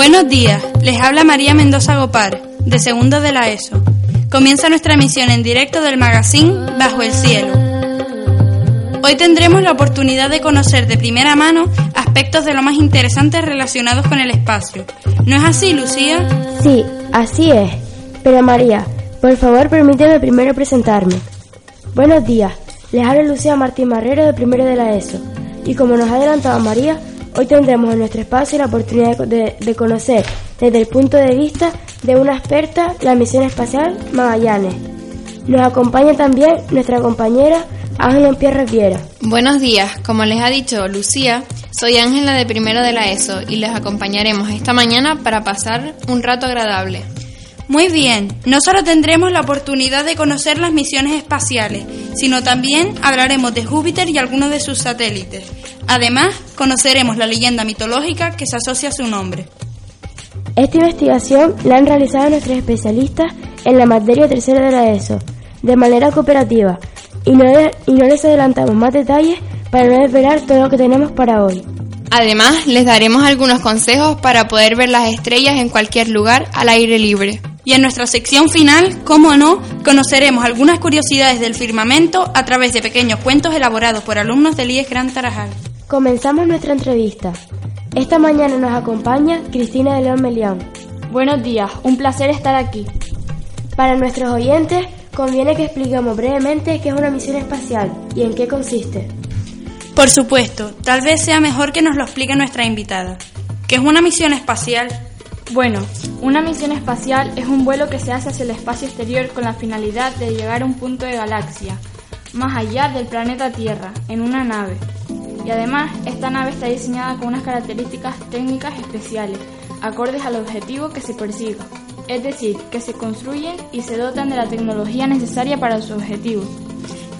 Buenos días, les habla María Mendoza Gopar, de segundo de la ESO. Comienza nuestra emisión en directo del magazine Bajo el Cielo. Hoy tendremos la oportunidad de conocer de primera mano aspectos de lo más interesantes relacionados con el espacio. ¿No es así, Lucía? Sí, así es. Pero María, por favor permíteme primero presentarme. Buenos días, les habla Lucía Martín Marrero de primero de la ESO. Y como nos ha adelantado María, Hoy tendremos en nuestro espacio la oportunidad de, conocer desde el punto de vista de una experta la misión espacial Magallanes. Nos acompaña también nuestra compañera Ángela Pierre Viera. Buenos días, como les ha dicho Lucía, soy Ángela de primero de la ESO y les acompañaremos esta mañana para pasar un rato agradable. Muy bien, no solo tendremos la oportunidad de conocer las misiones espaciales, sino también hablaremos de Júpiter y algunos de sus satélites. Además, conoceremos la leyenda mitológica que se asocia a su nombre. Esta investigación la han realizado nuestros especialistas en la materia tercera de la ESO, de manera cooperativa, y no, y no les adelantamos más detalles para no desvelar todo lo que tenemos para hoy. Además, les daremos algunos consejos para poder ver las estrellas en cualquier lugar al aire libre. Y en nuestra sección final, como no, conoceremos algunas curiosidades del firmamento a través de pequeños cuentos elaborados por alumnos del IES Gran Tarajal. Comenzamos nuestra entrevista. Esta mañana nos acompaña Cristina de León Melián. Buenos días, un placer estar aquí. Para nuestros oyentes, conviene que expliquemos brevemente qué es una misión espacial y en qué consiste. Por supuesto, tal vez sea mejor que nos lo explique nuestra invitada. ¿Qué es una misión espacial? Bueno, una misión espacial es un vuelo que se hace hacia el espacio exterior con la finalidad de llegar a un punto de galaxia, más allá del planeta Tierra, en una nave. Y además, esta nave está diseñada con unas características técnicas especiales, acordes al objetivo que se persiga. Es decir, que se construyen y se dotan de la tecnología necesaria para su objetivo.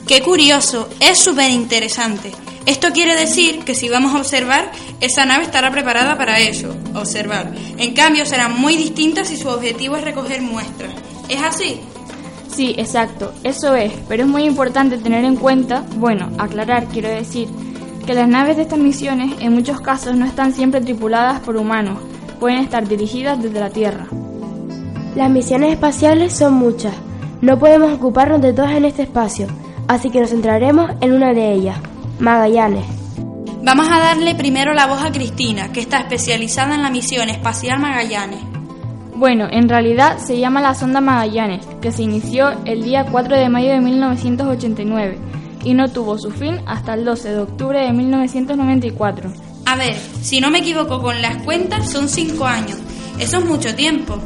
¡Qué curioso! Es súper interesante. Esto quiere decir que si vamos a observar, esa nave estará preparada para eso, observar. En cambio, será muy distinta si su objetivo es recoger muestras. ¿Es así? Sí, exacto, eso es, pero es muy importante tener en cuenta, bueno, aclarar, quiero decir, que las naves de estas misiones en muchos casos no están siempre tripuladas por humanos, pueden estar dirigidas desde la Tierra. Las misiones espaciales son muchas, no podemos ocuparnos de todas en este espacio, así que nos centraremos en una de ellas. Magallanes. Vamos a darle primero la voz a Cristina, que está especializada en la misión espacial Magallanes. Bueno, en realidad se llama la sonda Magallanes, que se inició el día 4 de mayo de 1989 y no tuvo su fin hasta el 12 de octubre de 1994. A ver, si no me equivoco con las cuentas, son cinco años. Eso es mucho tiempo.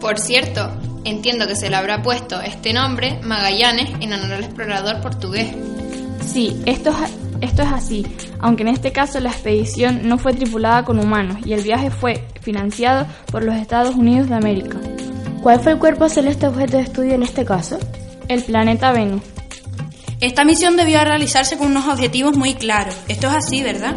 Por cierto, entiendo que se le habrá puesto este nombre, Magallanes, en honor al explorador portugués. Sí, esto es, esto es así, aunque en este caso la expedición no fue tripulada con humanos y el viaje fue financiado por los Estados Unidos de América. ¿Cuál fue el cuerpo celeste objeto de estudio en este caso? El planeta Venus. Esta misión debió realizarse con unos objetivos muy claros. Esto es así, ¿verdad?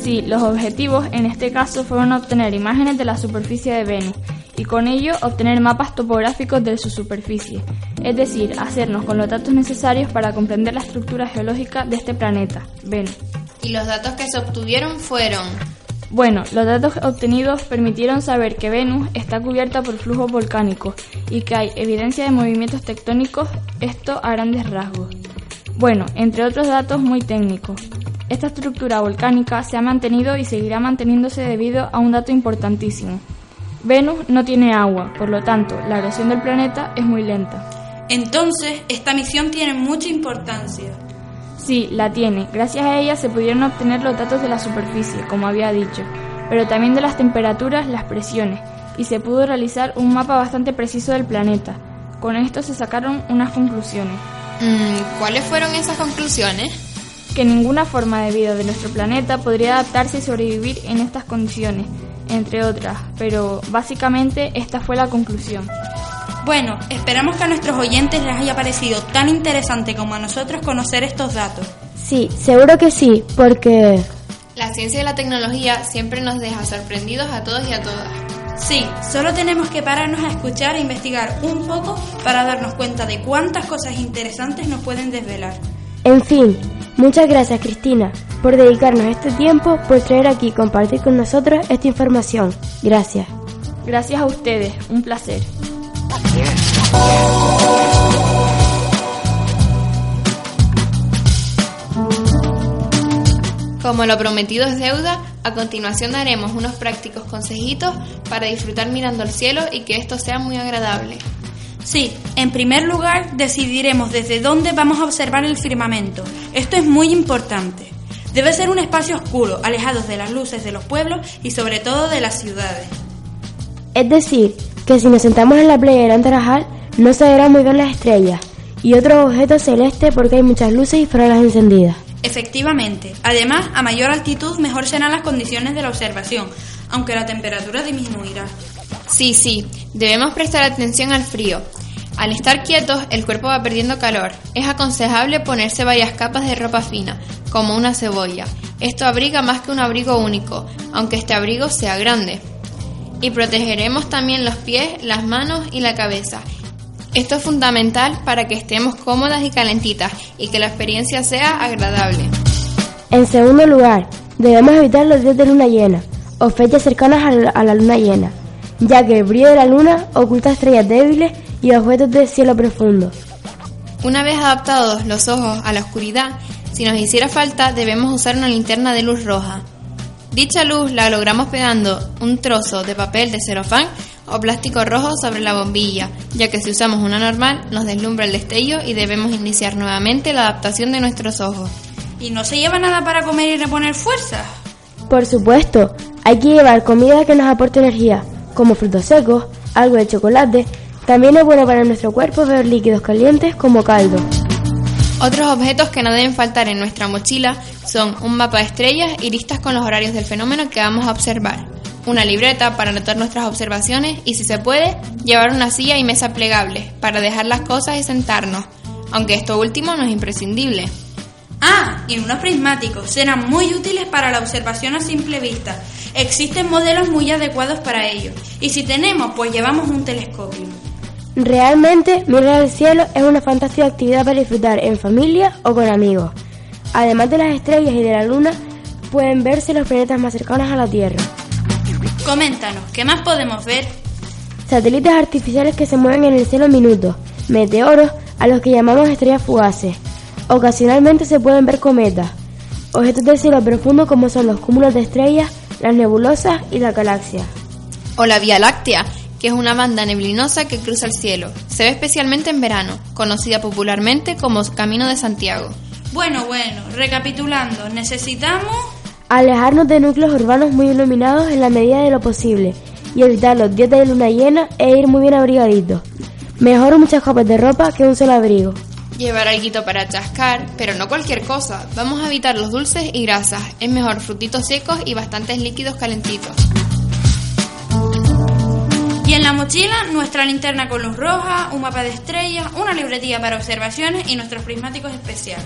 Sí, los objetivos en este caso fueron obtener imágenes de la superficie de Venus y con ello obtener mapas topográficos de su superficie, es decir, hacernos con los datos necesarios para comprender la estructura geológica de este planeta, Venus. ¿Y los datos que se obtuvieron fueron? Bueno, los datos obtenidos permitieron saber que Venus está cubierta por flujos volcánicos y que hay evidencia de movimientos tectónicos, esto a grandes rasgos. Bueno, entre otros datos muy técnicos. Esta estructura volcánica se ha mantenido y seguirá manteniéndose debido a un dato importantísimo, Venus no tiene agua, por lo tanto, la erosión del planeta es muy lenta. Entonces, esta misión tiene mucha importancia. Sí, la tiene. Gracias a ella se pudieron obtener los datos de la superficie, como había dicho, pero también de las temperaturas, las presiones, y se pudo realizar un mapa bastante preciso del planeta. Con esto se sacaron unas conclusiones. Mm, ¿Cuáles fueron esas conclusiones? Que ninguna forma de vida de nuestro planeta podría adaptarse y sobrevivir en estas condiciones, entre otras, pero básicamente esta fue la conclusión. Bueno, esperamos que a nuestros oyentes les haya parecido tan interesante como a nosotros conocer estos datos. Sí, seguro que sí, porque... La ciencia y la tecnología siempre nos deja sorprendidos a todos y a todas. Sí, solo tenemos que pararnos a escuchar e investigar un poco para darnos cuenta de cuántas cosas interesantes nos pueden desvelar. En fin, muchas gracias Cristina por dedicarnos este tiempo, por traer aquí y compartir con nosotros esta información. Gracias. Gracias a ustedes, un placer. Como lo prometido es deuda, a continuación daremos unos prácticos consejitos para disfrutar mirando al cielo y que esto sea muy agradable. Sí, en primer lugar decidiremos desde dónde vamos a observar el firmamento. Esto es muy importante. Debe ser un espacio oscuro, alejados de las luces de los pueblos y sobre todo de las ciudades. Es decir, que si nos sentamos en la playa de Gran Tarajal, no se verán muy bien las estrellas y otros objetos celestes porque hay muchas luces y farolas encendidas. Efectivamente. Además, a mayor altitud mejor serán las condiciones de la observación, aunque la temperatura disminuirá. Sí, sí, debemos prestar atención al frío. Al estar quietos, el cuerpo va perdiendo calor. Es aconsejable ponerse varias capas de ropa fina, como una cebolla. Esto abriga más que un abrigo único, aunque este abrigo sea grande. Y protegeremos también los pies, las manos y la cabeza. Esto es fundamental para que estemos cómodas y calentitas y que la experiencia sea agradable. En segundo lugar, debemos evitar los días de luna llena o fechas cercanas a la, luna llena, ya que el brillo de la luna oculta estrellas débiles y objetos del cielo profundo. Una vez adaptados los ojos a la oscuridad, si nos hiciera falta debemos usar una linterna de luz roja. Dicha luz la logramos pegando un trozo de papel de celofán o plástico rojo sobre la bombilla, ya que si usamos una normal nos deslumbra el destello y debemos iniciar nuevamente la adaptación de nuestros ojos. ¿Y no se lleva nada para comer y reponer fuerzas? Por supuesto, hay que llevar comida que nos aporte energía, como frutos secos, algo de chocolate. También es bueno para nuestro cuerpo beber líquidos calientes como caldo. Otros objetos que no deben faltar en nuestra mochila son un mapa de estrellas y listas con los horarios del fenómeno que vamos a observar, una libreta para anotar nuestras observaciones y si se puede, llevar una silla y mesa plegables para dejar las cosas y sentarnos, aunque esto último no es imprescindible. Ah, y unos prismáticos serán muy útiles para la observación a simple vista. Existen modelos muy adecuados para ello. Y si tenemos, pues llevamos un telescopio. Realmente, mirar al cielo es una fantástica actividad para disfrutar en familia o con amigos. Además de las estrellas y de la luna, pueden verse los planetas más cercanos a la Tierra. Coméntanos, ¿qué más podemos ver? Satélites artificiales que se mueven en el cielo en minutos, meteoros a los que llamamos estrellas fugaces. Ocasionalmente se pueden ver cometas, objetos del cielo profundo como son los cúmulos de estrellas, las nebulosas y la galaxia. O la Vía Láctea, que es una banda neblinosa que cruza el cielo. Se ve especialmente en verano, conocida popularmente como Camino de Santiago. Bueno, bueno, recapitulando, necesitamos... Alejarnos de núcleos urbanos muy iluminados en la medida de lo posible y evitar los días de luna llena e ir muy bien abrigaditos. Mejor muchas copas de ropa que un solo abrigo. Llevar algo para chascar, pero no cualquier cosa. Vamos a evitar los dulces y grasas. Es mejor frutitos secos y bastantes líquidos calentitos. La mochila, nuestra linterna con luz roja, un mapa de estrellas, una libretilla para observaciones y nuestros prismáticos especiales.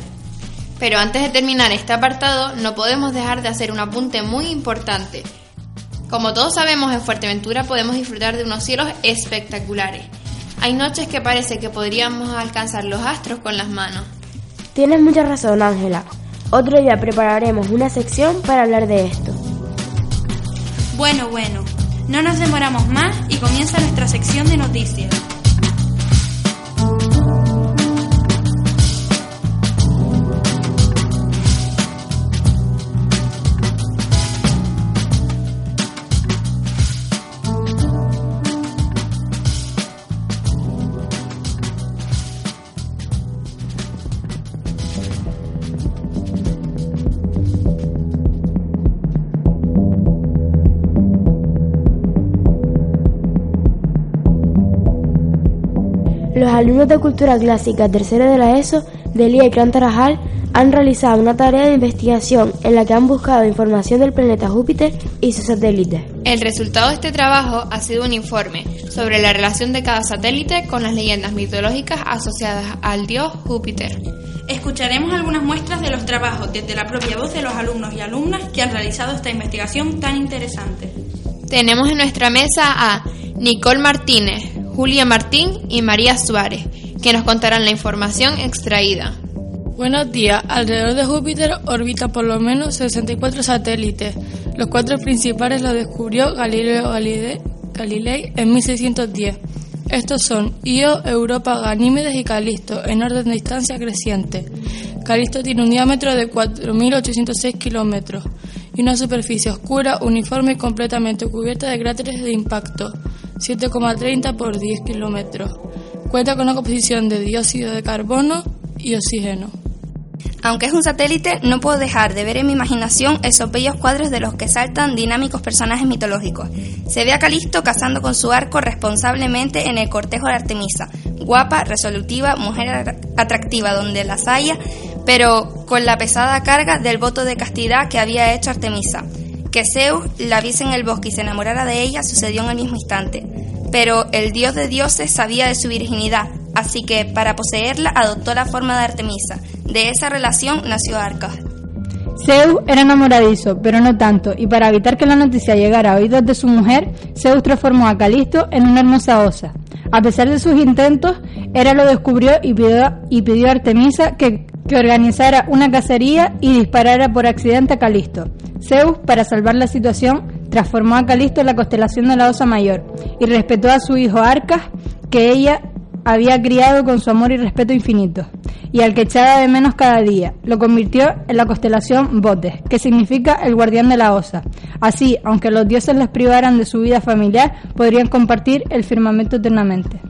Pero antes de terminar este apartado, no podemos dejar de hacer un apunte muy importante. Como todos sabemos, en Fuerteventura podemos disfrutar de unos cielos espectaculares. Hay noches que parece que podríamos alcanzar los astros con las manos. Tienes mucha razón, Ángela. Otro día prepararemos una sección para hablar de esto. Bueno, bueno, no nos demoramos más y comienza nuestra sección de noticias. Alumnos de Cultura Clásica tercero de la ESO de Lía y Tarajal han realizado una tarea de investigación en la que han buscado información del planeta Júpiter y sus satélites. El resultado de este trabajo ha sido un informe sobre la relación de cada satélite con las leyendas mitológicas asociadas al dios Júpiter. Escucharemos algunas muestras de los trabajos desde la propia voz de los alumnos y alumnas que han realizado esta investigación tan interesante. Tenemos en nuestra mesa a Nicole Martínez, Julia Martín y María Suárez, que nos contarán la información extraída. Buenos días. Alrededor de Júpiter orbita por lo menos 64 satélites. Los cuatro principales los descubrió Galileo Galilei en 1610. Estos son Io, Europa, Ganímedes y Calisto, en orden de distancia creciente. Calisto tiene un diámetro de 4.806 kilómetros y una superficie oscura, uniforme y completamente cubierta de cráteres de impacto, 7,30 por 10 kilómetros. Cuenta con una composición de dióxido de carbono y oxígeno. Aunque es un satélite, no puedo dejar de ver en mi imaginación esos bellos cuadros de los que saltan dinámicos personajes mitológicos. Se ve a Calisto cazando con su arco responsablemente en el cortejo de Artemisa, guapa, resolutiva, mujer atractiva donde las haya, pero con la pesada carga del voto de castidad que había hecho Artemisa. Que Zeus la viese en el bosque y se enamorara de ella sucedió en el mismo instante. Pero el dios de dioses sabía de su virginidad, así que para poseerla adoptó la forma de Artemisa. De esa relación nació Arcas. Zeus era enamoradizo, pero no tanto, y para evitar que la noticia llegara a oídos de su mujer, Zeus transformó a Calisto en una hermosa osa. A pesar de sus intentos, Hera lo descubrió y pidió, y pidió a Artemisa que, que organizara una cacería y disparara por accidente a Calisto. Zeus, para salvar la situación, transformó a Calisto en la constelación de la Osa Mayor y respetó a su hijo Arcas, que ella había criado con su amor y respeto infinito, y al que echaba de menos cada día. Lo convirtió en la constelación Botes, que significa el guardián de la osa. Así, aunque los dioses les privaran de su vida familiar, podrían compartir el firmamento eternamente.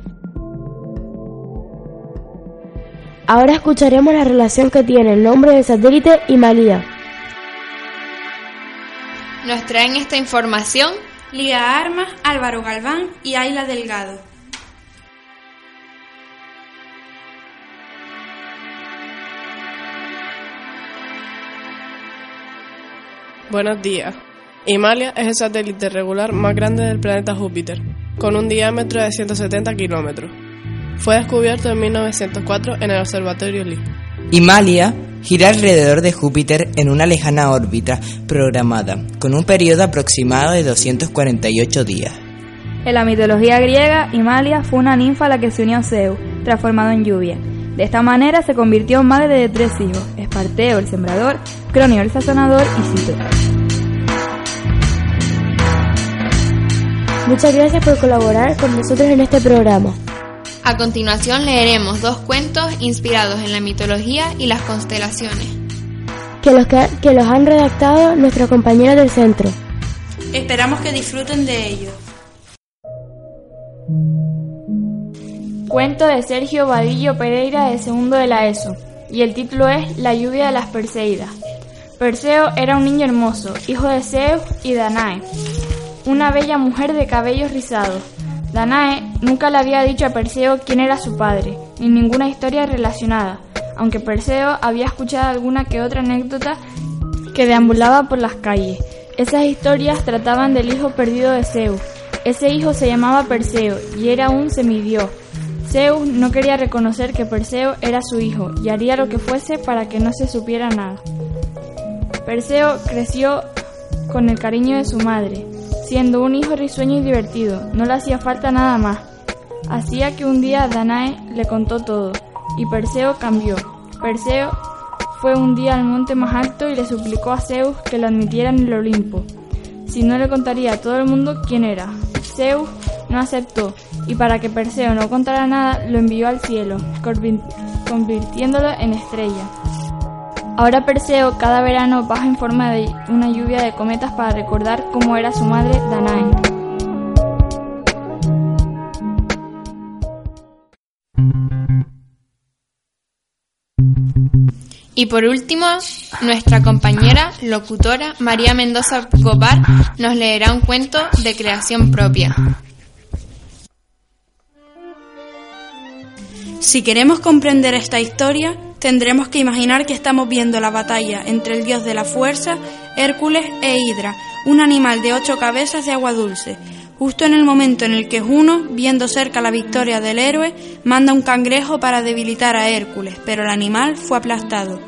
Ahora escucharemos la relación que tiene el nombre del satélite y Malía. Nos traen esta información Lía Armas, Álvaro Galván y Ayla Delgado. Buenos días. Himalaya es el satélite regular más grande del planeta Júpiter, con un diámetro de 170 kilómetros. Fue descubierto en 1904 en el Observatorio Lee. Himalaya gira alrededor de Júpiter en una lejana órbita programada, con un periodo aproximado de 248 días. En la mitología griega, Himalaya fue una ninfa a la que se unió Zeus, transformado en lluvia. De esta manera se convirtió en madre de tres hijos, Esparteo el sembrador, Cronio el sazonador y Cito. Muchas gracias por colaborar con nosotros en este programa. A continuación leeremos dos cuentos inspirados en la mitología y las constelaciones. Que los, que, que los han redactado nuestros compañeros del centro. Esperamos que disfruten de ellos. Cuento de Sergio Vadillo Pereira de segundo de la ESO, y el título es La lluvia de las Perseidas. Perseo era un niño hermoso, hijo de Zeus y Danae, una bella mujer de cabellos rizados. Danae nunca le había dicho a Perseo quién era su padre, ni ninguna historia relacionada, aunque Perseo había escuchado alguna que otra anécdota que deambulaba por las calles. Esas historias trataban del hijo perdido de Zeus. Ese hijo se llamaba Perseo y era un semidios. Zeus no quería reconocer que Perseo era su hijo y haría lo que fuese para que no se supiera nada. Perseo creció con el cariño de su madre, siendo un hijo risueño y divertido, no le hacía falta nada más. Hacía que un día Danae le contó todo, y Perseo cambió. Perseo fue un día al monte más alto y le suplicó a Zeus que lo admitiera en el Olimpo, si no le contaría a todo el mundo quién era. Zeus no aceptó, y para que Perseo no contara nada, lo envió al cielo, convirtiéndolo en estrella. Ahora Perseo cada verano baja en forma de una lluvia de cometas para recordar cómo era su madre Danae. Y por último, nuestra compañera locutora María Mendoza Gopar nos leerá un cuento de creación propia. Si queremos comprender esta historia, tendremos que imaginar que estamos viendo la batalla entre el dios de la fuerza, Hércules, e Hidra, un animal de ocho cabezas de agua dulce, justo en el momento en el que Juno, viendo cerca la victoria del héroe, manda un cangrejo para debilitar a Hércules, pero el animal fue aplastado.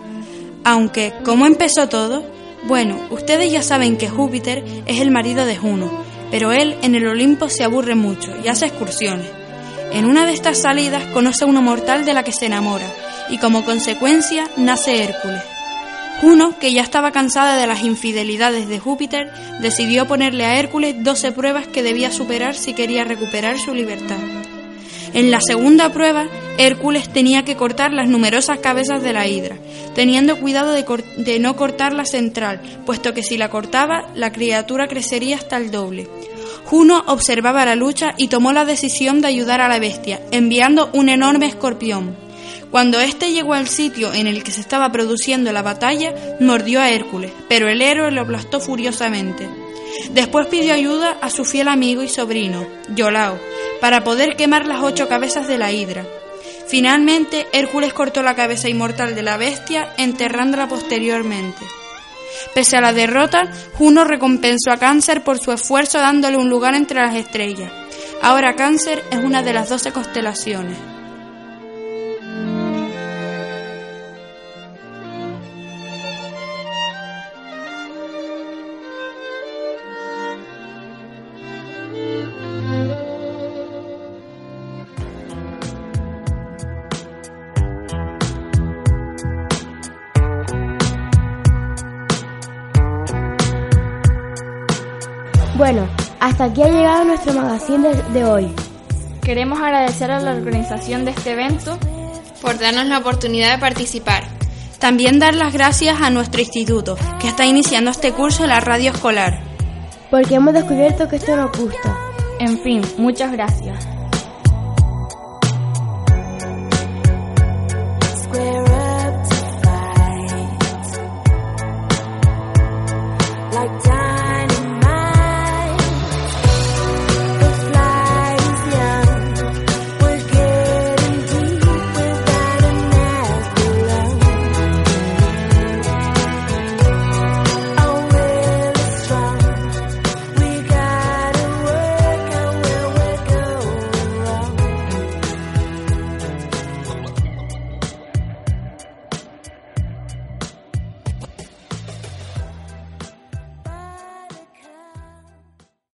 Aunque, ¿cómo empezó todo? Bueno, ustedes ya saben que Júpiter es el marido de Juno, pero él en el Olimpo se aburre mucho y hace excursiones. En una de estas salidas conoce a una mortal de la que se enamora, y como consecuencia nace Hércules. Juno, que ya estaba cansada de las infidelidades de Júpiter, decidió ponerle a Hércules doce pruebas que debía superar si quería recuperar su libertad. En la segunda prueba, Hércules tenía que cortar las numerosas cabezas de la hidra, teniendo cuidado de, no cortar la central, puesto que si la cortaba, la criatura crecería hasta el doble. Juno observaba la lucha y tomó la decisión de ayudar a la bestia, enviando un enorme escorpión. Cuando éste llegó al sitio en el que se estaba produciendo la batalla, mordió a Hércules, pero el héroe lo aplastó furiosamente. Después pidió ayuda a su fiel amigo y sobrino, Yolao, para poder quemar las ocho cabezas de la hidra. Finalmente, Hércules cortó la cabeza inmortal de la bestia, enterrándola posteriormente. Pese a la derrota, Juno recompensó a Cáncer por su esfuerzo dándole un lugar entre las estrellas. Ahora Cáncer es una de las doce constelaciones. Bueno, hasta aquí ha llegado nuestro magazine de, hoy. Queremos agradecer a la organización de este evento por darnos la oportunidad de participar. También dar las gracias a nuestro instituto, que está iniciando este curso de la radio escolar. Porque hemos descubierto que esto nos gusta. En fin, muchas gracias.